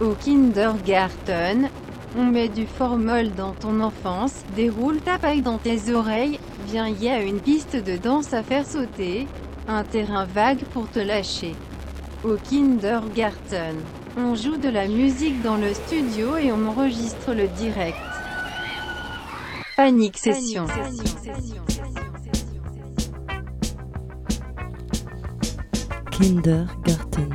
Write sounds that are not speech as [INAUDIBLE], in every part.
Au kindergarten, on met du formol dans ton enfance, déroule ta paille dans tes oreilles, viens y a une piste de danse à faire sauter, un terrain vague pour te lâcher. Au kindergarten, on joue de la musique dans le studio et on enregistre le direct. Panique session. Kindergarten.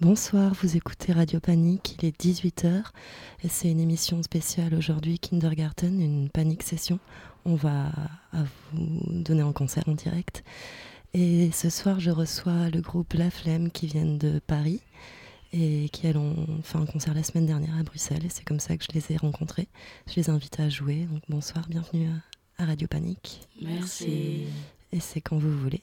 Bonsoir, vous écoutez Radio Panique, il est 18h et c'est une émission spéciale aujourd'hui, Kindergarten, une panique session. On va vous donner en concert en direct. Et ce soir, je reçois le groupe La Flemme qui viennent de Paris et qui ont fait un concert la semaine dernière à Bruxelles et c'est comme ça que je les ai rencontrés. Je les invite à jouer, donc bonsoir, bienvenue à, à Radio Panique. Merci. Et c'est quand vous voulez.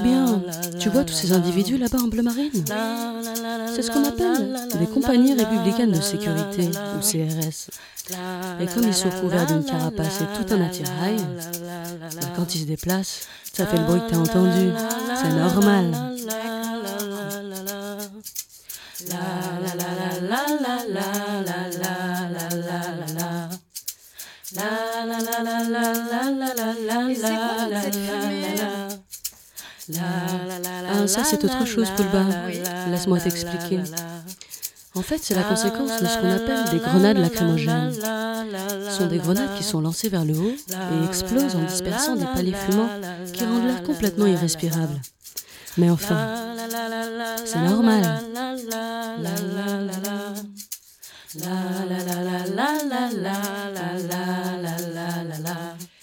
Eh bien, tu vois tous ces individus là-bas en bleu marine C'est ce qu'on appelle des compagnies républicaines de sécurité, ou CRS. Et comme ils sont couverts d'une carapace et tout un attirail, bah, quand ils se déplacent, ça fait le bruit que t'as entendu. C'est normal. Ah, ça, c'est autre chose, Poulba. Laisse-moi t'expliquer. En fait, c'est la conséquence de ce qu'on appelle des grenades lacrymogènes. Ce sont des grenades qui sont lancées vers le haut et explosent en dispersant des palais fumants qui rendent l'air complètement irrespirable. Mais enfin, c'est normal.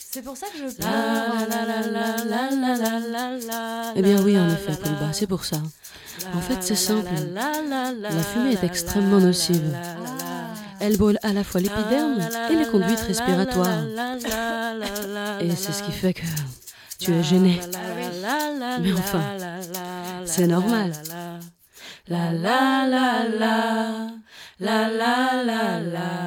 C'est pour ça que je pleure. Eh bien oui, en effet, Poulba, c'est pour ça. En fait, c'est simple. La fumée est extrêmement nocive. Elle brûle à la fois l'épiderme et les conduites respiratoires. Et c'est ce qui fait que tu es gêné. Mais enfin, c'est normal. La la la la la la la la la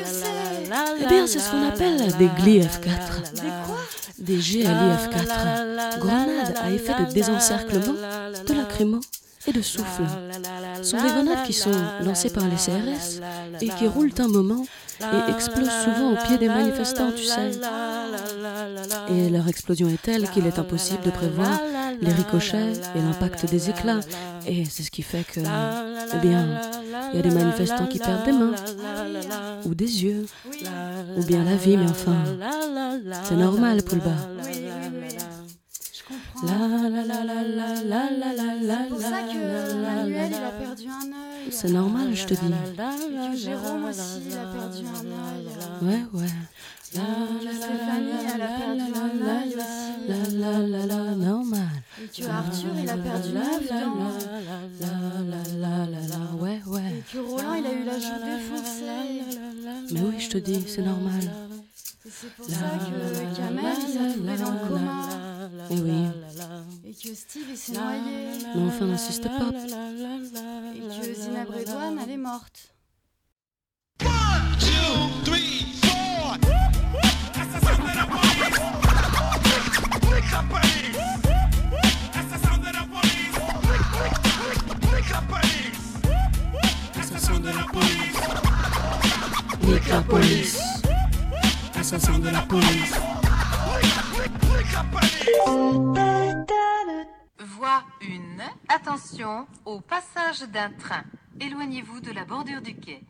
Eh bien, c'est ce qu'on appelle des GLI F4. Des quoi Des GLI F4. Grenades à effet de désencerclement, de lacrymo et de souffle. Ce sont des grenades qui sont lancées par les CRS et qui roulent un moment et explosent souvent au pied des manifestants, tu sais. Et leur explosion est telle qu'il est impossible de prévoir les ricochets et l'impact des éclats. Et c'est ce qui fait que, eh bien, il y a des manifestants qui perdent des mains, ou des yeux, ou bien la vie, mais enfin, c'est normal, Poulba. Je comprends. La la la la la la la la la C'est pour ça que Manuel, il a perdu un œil. C'est normal, je te dis. Et que Jérôme aussi, il a perdu un œil. Ouais, ouais. Que Stéphanie, elle a perdu un œil aussi. La la la la, normal. Et que Arthur, il a perdu la, la, la, la, ouais, ouais. Et que Roland, il a eu la joue défoncée. Mais oui, je te dis, c'est normal. Et c'est pour ça que Kamel, il s'est retrouvé dans le coma. Et oui. Et que Steve, il s'est noyé. Mais enfin, n'insiste pas. Et que Zina Bredouane, elle est morte. One, two, three, four. That's a Wake up, ladies. De la police. Nique la police. Assassin de la police. Voie 1. Attention au passage d'un train. Éloignez-vous de la bordure du quai.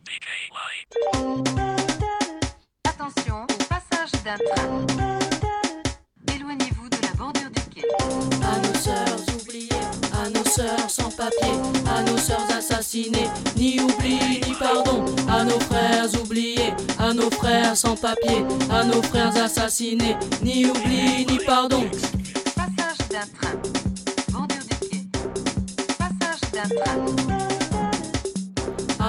Attention au passage d'un train. Éloignez-vous de la bordure du quai. À nos sœurs oubliées, à nos sœurs sans papier, à nos sœurs assassinées, ni oubli ni pardon, à nos frères oubliés, à nos frères sans papier, à nos frères assassinés, ni oubli ni pardon. Passage d'un train. Bordure du quai. Passage d'un train.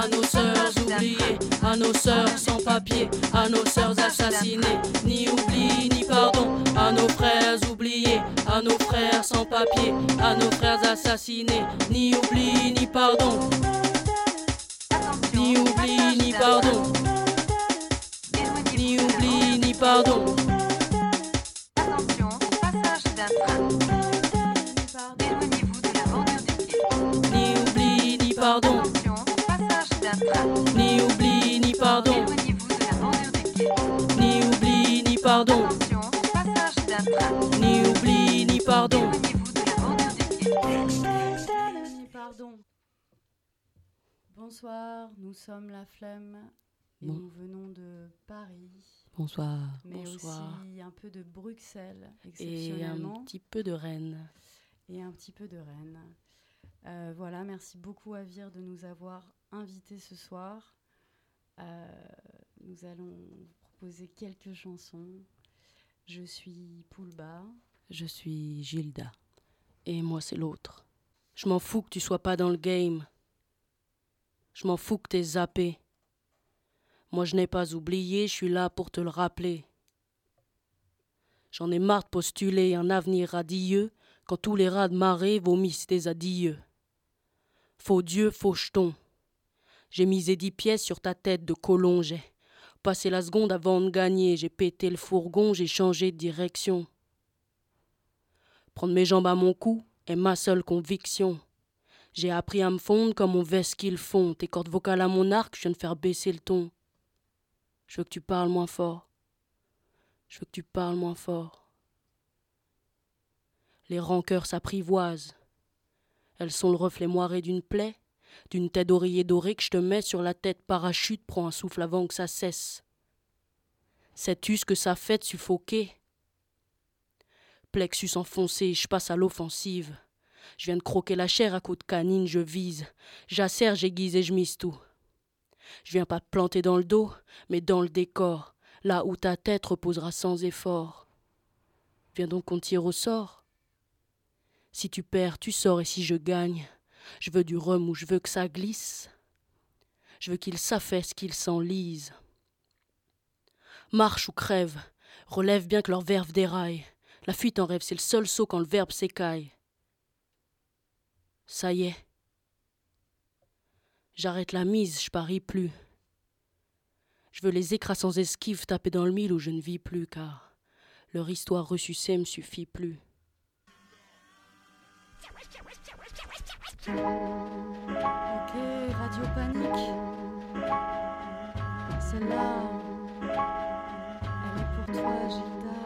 À nos sœurs oubliées, à nos sœurs sans papier, à nos sœurs assassinées, ni oubli ni pardon, à nos frères oubliés, à nos frères sans papier, à nos frères assassinés, ni oubli ni pardon, ni oubli ni pardon, ni oubli ni pardon, ni oubli ni pardon, ni oubli ni pardon, ni oubli ni pardon. Bonsoir, nous sommes La Flemme et Bon. nous venons de Paris, Bonsoir, mais bonsoir. aussi un peu de Bruxelles, Et un exceptionnellement, petit peu de Rennes. et un petit peu de Rennes. Euh, voilà, merci beaucoup à Vire de nous avoir invités ce soir. Euh, nous allons vous proposer quelques chansons. Je suis Poulba. Je suis Gilda. Et moi, c'est l'autre. Je m'en fous que tu sois pas dans le game. Je m'en fous que t'aies zappé. Moi, je n'ai pas oublié, je suis là pour te le rappeler. J'en ai marre de postuler un avenir radieux quand tous les rats de marée vomissent des adieux. Faux Dieu, faux jeton. J'ai misé dix pièces sur ta tête de colon, j'ai passé la seconde avant de gagner, j'ai pété le fourgon, j'ai changé de direction. Prendre mes jambes à mon cou est ma seule conviction. J'ai appris à me fondre comme on veste qu'ils font. Tes cordes vocales à mon arc, je viens de faire baisser le ton. Je veux que tu parles moins fort. Je veux que tu parles moins fort. Les rancœurs s'apprivoisent. Elles sont le reflet moiré d'une plaie, d'une tête d'oreiller dorée que je te mets sur la tête parachute, prends un souffle avant que ça cesse. Sais-tu ce que ça fait de suffoquer? Plexus enfoncé, je passe à l'offensive. Je viens de croquer la chair à coups de canine, je vise. J'assère, j'aiguise et je mise tout. Je viens pas te planter dans le dos, mais dans le décor, là où ta tête reposera sans effort. Viens donc qu'on tire au sort. Si tu perds, tu sors, et si je gagne, je veux du rhum où je veux que ça glisse. Je veux qu'il s'affaisse, qu'il s'enlise. Marche ou crève, relève bien que leur verve déraille. La fuite en rêve, c'est le seul saut quand le verbe s'écaille. Ça y est. J'arrête la mise, je parie plus. Je veux les écras sans esquive taper dans le mille où je ne vis plus, car leur histoire ressucée me suffit plus. Ok, Radio Panique. Celle-là, elle est pour toi, Gilda.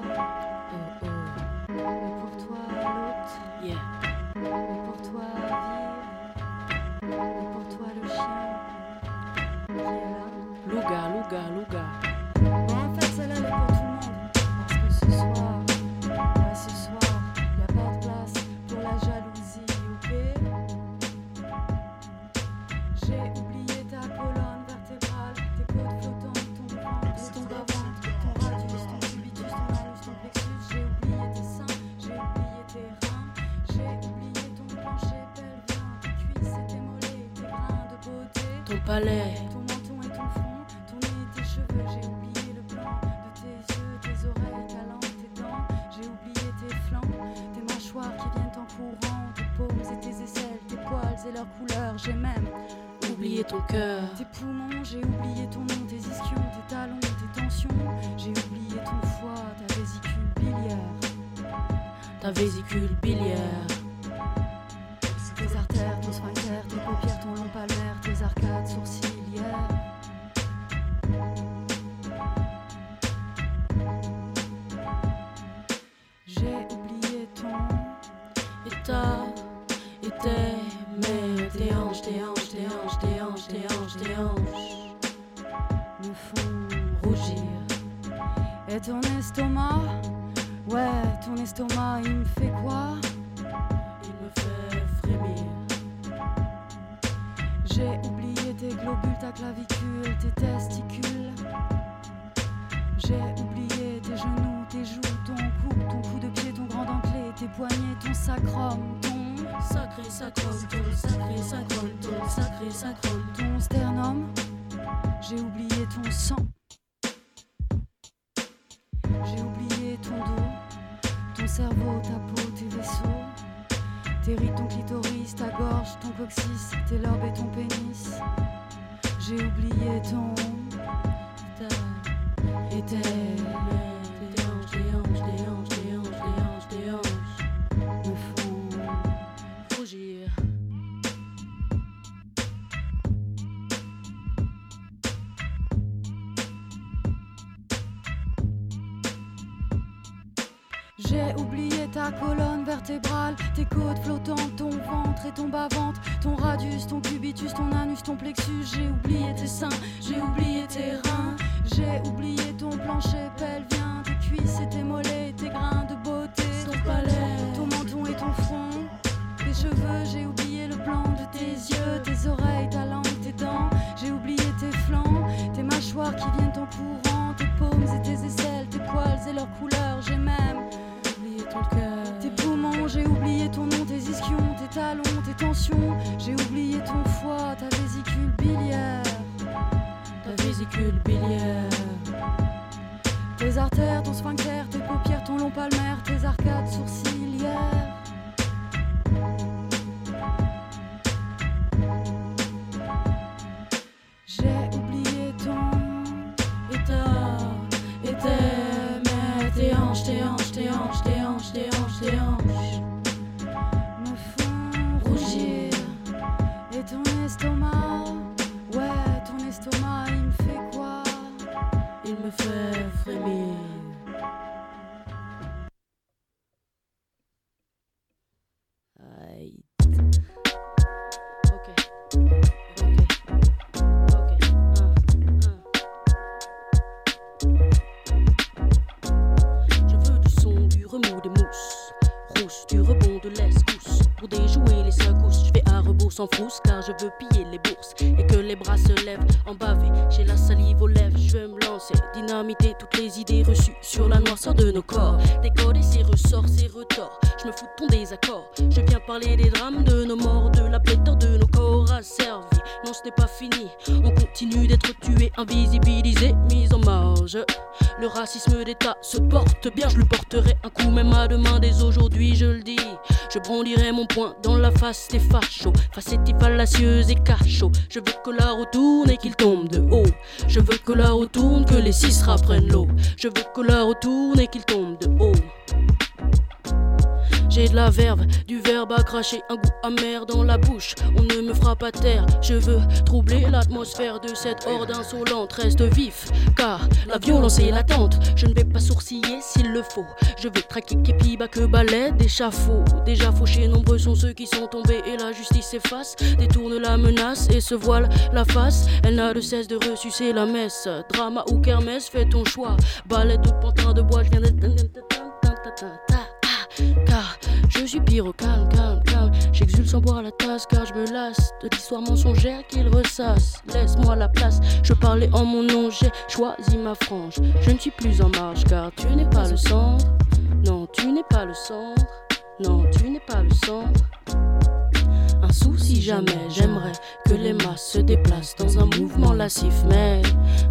Oh oh, pour toi, l'autre. yeah. Et pour toi, Vire. Et pour toi, le chien. Qui est là? Louga, louga, louga. Ton palais, Ton menton et ton front, ton nez et tes cheveux, j'ai oublié le blanc de tes yeux, tes oreilles, ta langue, tes dents, j'ai oublié tes flancs, tes mâchoires qui viennent en courant, tes paumes et tes aisselles, tes poils et leurs couleurs, j'ai même oubliez ton cœur. tes poumons, j'ai oublié ton nom, tes ischions, tes talons, tes tensions, j'ai oublié ton foie, ta vésicule biliaire, ta vésicule biliaire. Tes artères, ton sphincter, tes paupières, ton long arcades sourcilières. J'ai oublié ton état, et tes, mais tes hanches, tes hanches, tes hanches, tes hanches, tes hanches, tes hanches me font rougir. Et ton estomac, ouais, ton estomac, il me fait quoi? Il me fait frémir. J'ai oublié tes globules, ta clavicule, tes testicules. J'ai oublié tes genoux, tes joues, ton cou, ton coup de pied, ton grand dentelé, tes poignets, ton sacrum, ton Sacré sacrum, ton sacré sacrum, ton sacré sacrum. ton sternum. J'ai oublié ton sang. J'ai oublié ton dos, ton cerveau, ta peau, tes vaisseaux. Tes rides, ton clitoris, ta gorge, ton coccyx, tes lobes et ton pénis. J'ai oublié ton Et tes, tes hanches, tes hanches, tes hanches, tes hanches, tes hanches, tes hanches me font rougir. J'ai oublié ta colonne vertébrale, tes côtes flottantes, ton ventre et ton bas-ventre, ton radius, ton cubitus, ton anus, ton plexus. J'ai oublié tes seins, j'ai oublié tes reins, j'ai oublié ton plancher pelvien, tes cuisses et tes mollets, tes grains de beauté, Ton palais, ton menton et ton front, tes cheveux, j'ai oublié le blanc de tes yeux, tes oreilles, ta langue, tes dents, j'ai oublié tes flancs, tes mâchoires qui viennent en courant, tes paumes et tes aisselles, tes poils et leurs couleurs, j'ai même tes poumons, j'ai oublié ton nom, tes ischions, tes talons, tes tensions, j'ai oublié ton foie, ta vésicule biliaire, ta vésicule biliaire. tes artères, ton sphincter, tes paupières, ton long palmaire, tes arcades sourcilières. J'ai oublié ton état, et estomac, ouais, ton estomac, il me fait quoi? Il me fait frémir. Frousse car je veux piller les bourses. Et que les bras se lèvent en bavé. J'ai la salive aux lèvres, je vais me lancer. Dynamiter toutes les idées reçues sur la noirceur de nos corps. Décoder ses ressorts, ses retors. Je me fous de ton désaccord. Je viens parler des drames de nos morts, de la pléthore de nos corps asservis. Non, ce n'est pas fini. On continue d'être tués, invisibilisés, mis en marge. Le racisme d'État se porte bien, je le porterai un coup même à demain dès aujourd'hui, je le dis. Je brandirai mon poing dans la face des fachos, facettes fallacieuses et cachots. Je veux que la retourne et qu'il tombe de haut. Je veux que la retourne, que les six reprennent l'eau. Je veux que la retourne et qu'il tombe de haut. J'ai de la verve, du verbe à cracher, un goût amer dans la bouche. On ne me fera pas taire, je veux troubler l'atmosphère de cette horde insolente. Reste vif, car la violence est latente. Je ne vais pas sourciller s'il le faut. Je vais traquer képi, bas que balai d'échafaud. Déjà fauchés, nombreux sont ceux qui sont tombés et la justice s'efface. Détourne la menace et se voile la face. Elle n'a de cesse de ressucer la messe. Drama ou kermesse, fais ton choix. Ballet de pantin de bois, je viens de. Car je suis pire au calme, calme, calme. J'exulte sans boire la tasse car je me lasse de l'histoire mensongère qu'il ressasse. Laisse-moi la place, je parlais en mon nom, j'ai choisi ma frange. Je ne suis plus en marge car tu n'es pas le centre. Non, tu n'es pas le centre. Non, tu n'es pas le centre. Un souci jamais, j'aimerais que les masses se déplacent dans un mouvement lascif, mais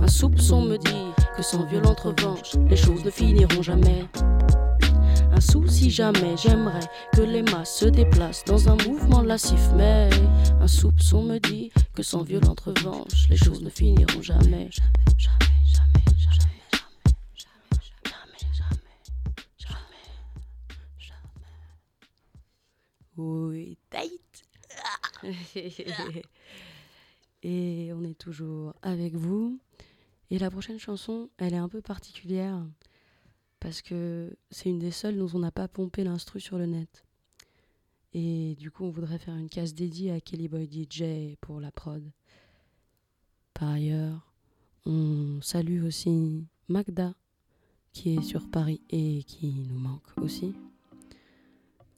un soupçon me dit que sans violente revanche, les choses ne finiront jamais un sou si jamais j'aimerais que les masses se déplacent dans un mouvement lascif. Mais un soupçon me dit que sans violente revanche, les choses ne finiront jamais. Jamais, jamais. Oui, tight. [LAUGHS] Et on est toujours avec vous. Et la prochaine chanson, elle est un peu particulière parce que c'est une des seules dont on n'a pas pompé l'instru sur le net. Et du coup, on voudrait faire une case dédiée à Kelly Boy DJ pour la prod. Par ailleurs, on salue aussi Magda, qui est sur Paris et qui nous manque aussi.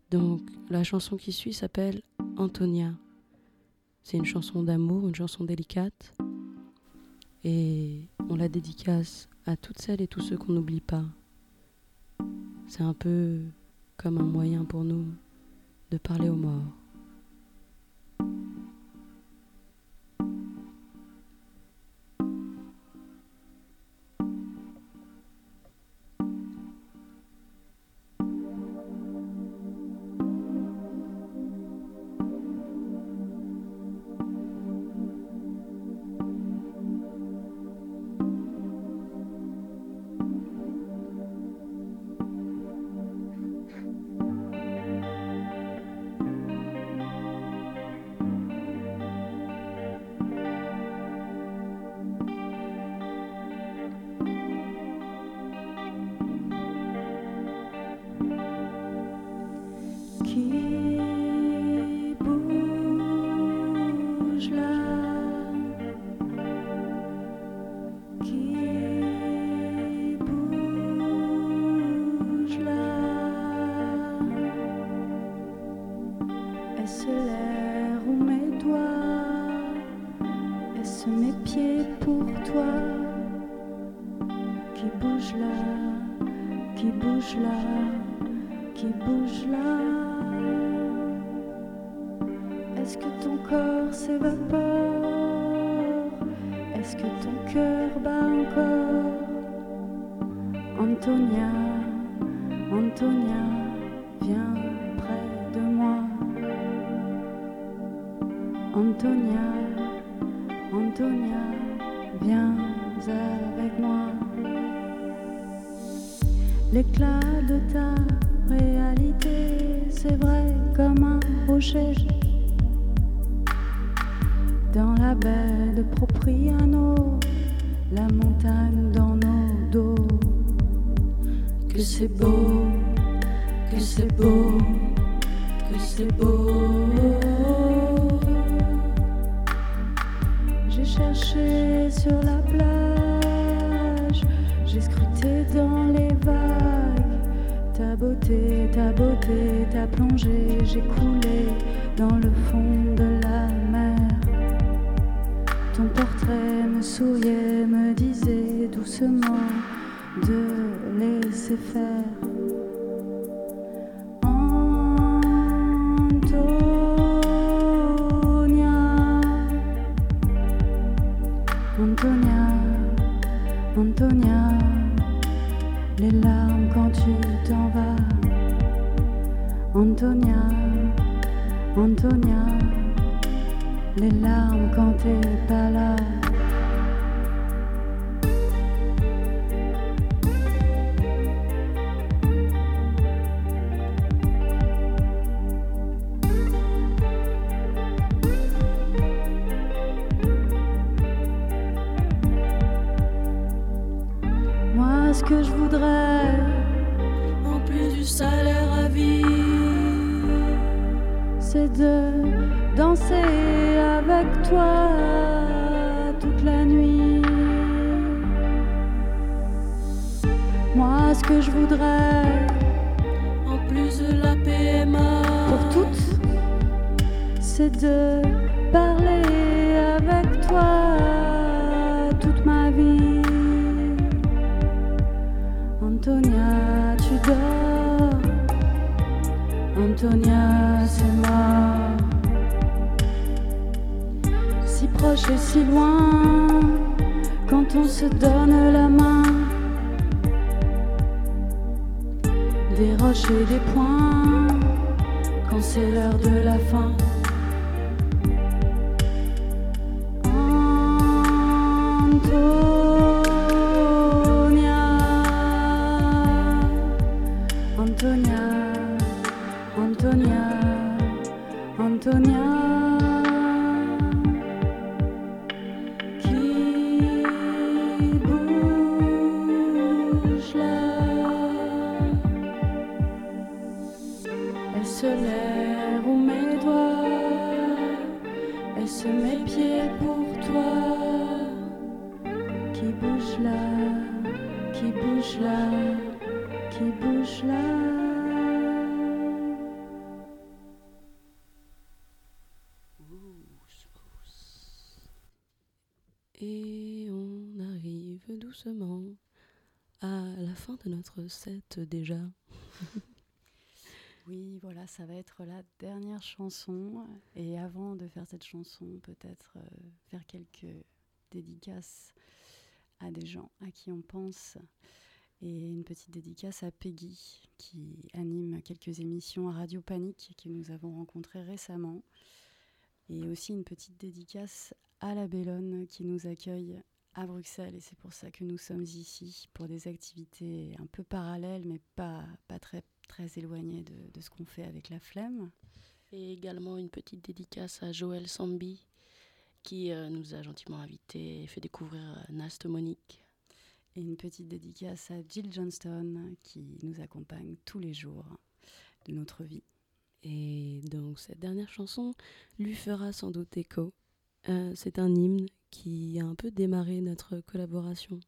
Donc, la chanson qui suit s'appelle Antonia. C'est une chanson d'amour, une chanson délicate. Et on la dédicace à toutes celles et tous ceux qu'on n'oublie pas. C'est un peu comme un moyen pour nous de parler aux morts. Est-ce que ton corps s'évapore? Est-ce que ton cœur bat encore? Antonia, Antonia, viens près de moi. Antonia, Antonia, viens avec moi. L'éclat de ta réalité, c'est vrai comme un rocher dans la baie de Propriano, la montagne dans nos dos. Que c'est beau, que c'est beau, que c'est beau. J'ai cherché sur la plage, j'ai scruté dans les vagues. Ta beauté, ta beauté, ta plongée, j'ai coulé dans le fond de la ton portrait me souriait, me disait doucement de laisser faire. Antonia, Antonia, les larmes quand tu t'en vas. Antonia, Antonia les larmes quand t'es pas là. Moi, ce que je voudrais, en plus du salaire à vie, c'est de danser avec toi toute la nuit. Moi, ce que je voudrais, en plus de la PMA, pour toutes, c'est de parler avec toi toute ma vie. Antonia, tu dors. Antonia, c'est moi si proche et si loin, quand on se donne la main, des roches et des points quand c'est l'heure de la fin. Antonia, Antonia, Antonia. Mes pieds pour toi. Qui bouge là, qui bouge là, qui bouge là. Et on arrive doucement à la fin de notre set déjà. [LAUGHS] Oui, voilà, ça va être la dernière chanson. Et avant de faire cette chanson, peut-être euh, faire quelques dédicaces à des gens à qui on pense. Et une petite dédicace à Peggy, qui anime quelques émissions à Radio Panique que nous avons rencontrées récemment. Et aussi une petite dédicace à la Bellone qui nous accueille à Bruxelles. Et c'est pour ça que nous sommes ici, pour des activités un peu parallèles, mais pas, pas très, très éloignées de, de ce qu'on fait avec la flemme. Et également une petite dédicace à Joël Sambi qui euh, nous a gentiment invités et fait découvrir euh, Nast Monique. Et une petite dédicace à Jill Johnston qui nous accompagne tous les jours de notre vie. Et donc cette dernière chanson lui fera sans doute écho. Euh, c'est un hymne qui a un peu démarré notre collaboration.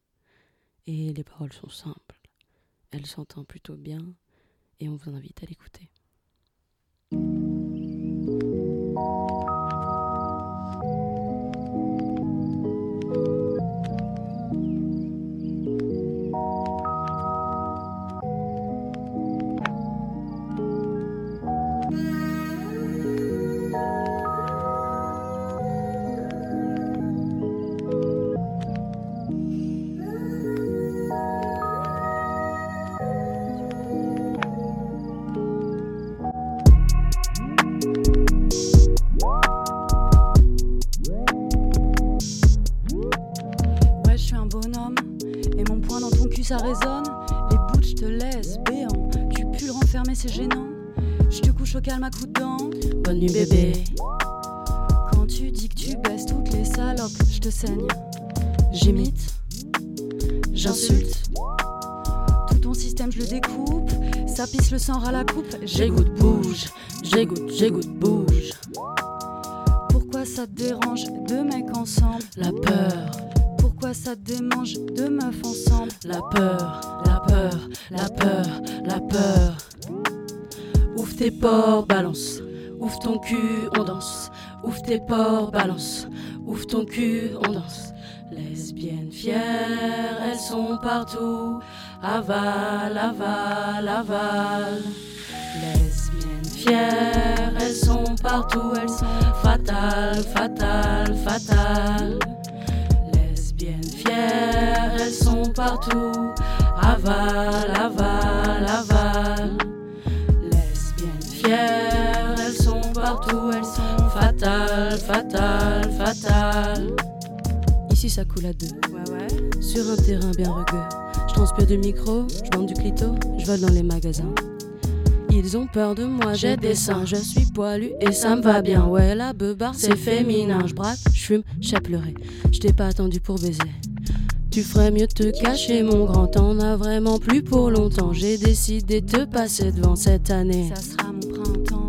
Et les paroles sont simples. Elle s'entend plutôt bien et on vous invite à l'écouter. Résonne. Les bouts, je te laisse béant. Tu pues le renfermer, c'est gênant. Je te couche au calme à coups de dents. Bonne nuit bébé. Quand tu dis que tu baisses toutes les salopes, je te saigne. J'imite. J'insulte. Tout ton système, je le découpe. Ça pisse le sang à la coupe. J'égoutte, bouge. J'égoutte, j'égoutte, bouge. Pourquoi ça te dérange deux mecs ensemble? La peur. Pourquoi ça démange deux meufs ensemble La peur, la peur, la peur, la peur. Ouvre tes pores, balance. Ouvre ton cul, on danse. Ouvre tes pores, balance. Ouvre ton cul, on danse. Lesbiennes fières, elles sont partout. Aval, aval, aval. Lesbiennes fières, elles sont partout. Elles sont fatales, fatales, fatales. Elles sont partout. Aval, aval, aval. Lesbiennes fières, elles sont partout. Elles sont fatales, fatales, fatales. Ici ça coule à deux. Ouais, ouais. Sur un terrain bien rugueux. Je transpire du micro, je vends du clito, je vole dans les magasins. Ils ont peur de moi, j'ai des seins, je suis poilu et ça me va bien. Ouais, la beubar, c'est féminin. Je braque, je fume, j'ai pleuré. Je t'ai pas attendu pour baiser. Tu ferais mieux de te cacher, mon grand. T'en as vraiment plus pour longtemps. J'ai décidé de te passer devant cette année. Ça sera mon printemps.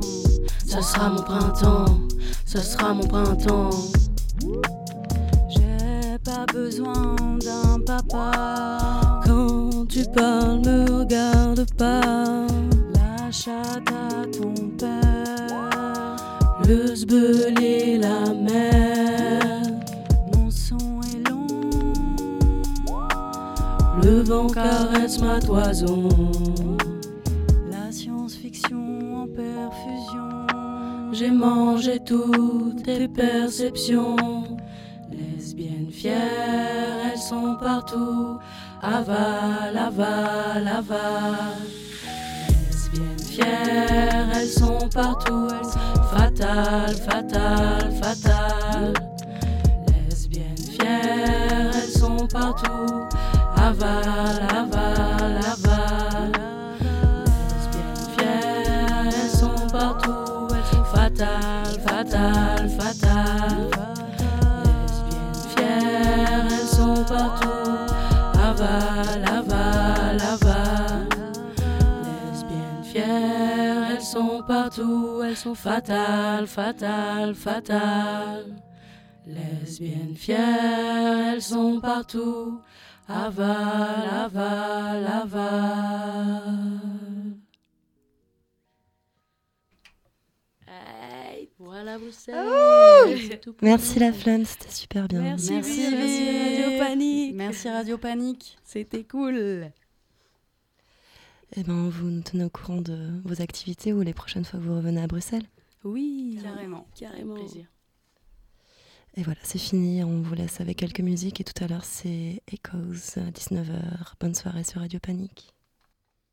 Ça sera mon printemps, ça sera mon printemps. J'ai pas besoin d'un papa. Quand tu parles, me regarde pas. La chatte à ton père. Le et la mer. Le vent caresse ma toison. La science-fiction en perfusion. J'ai mangé toutes tes perceptions. Lesbiennes fières, elles sont partout. Aval, aval, aval. Lesbiennes fières, elles sont partout. Elles sont fatales, fatales, fatales. Lesbiennes fières, elles sont partout. Aval, aval, aval. Lesbiennes fières, elles sont partout. Elles sont fatales, fatales, fatales. Lesbiennes fières, elles sont partout. Aval, aval, aval. Lesbiennes fières, elles sont partout. Elles sont fatales, fatales, fatales. Lesbiennes fières, elles sont partout. Aval, aval, aval. Voilà Bruxelles. Merci la flamme, c'était super bien. Merci. Radio Panique. Merci Radio Panique. C'était cool. Eh ben, vous nous tenez au courant de vos activités ou les prochaines fois que vous revenez à Bruxelles. Oui, carrément. Carrément. Plaisir. Et voilà, c'est fini. On vous laisse avec quelques musiques et tout à l'heure c'est Echoes à 19h. Bonne soirée sur Radio Panique.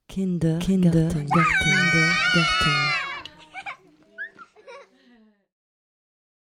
Kinder, Kinder, Garten, Garten.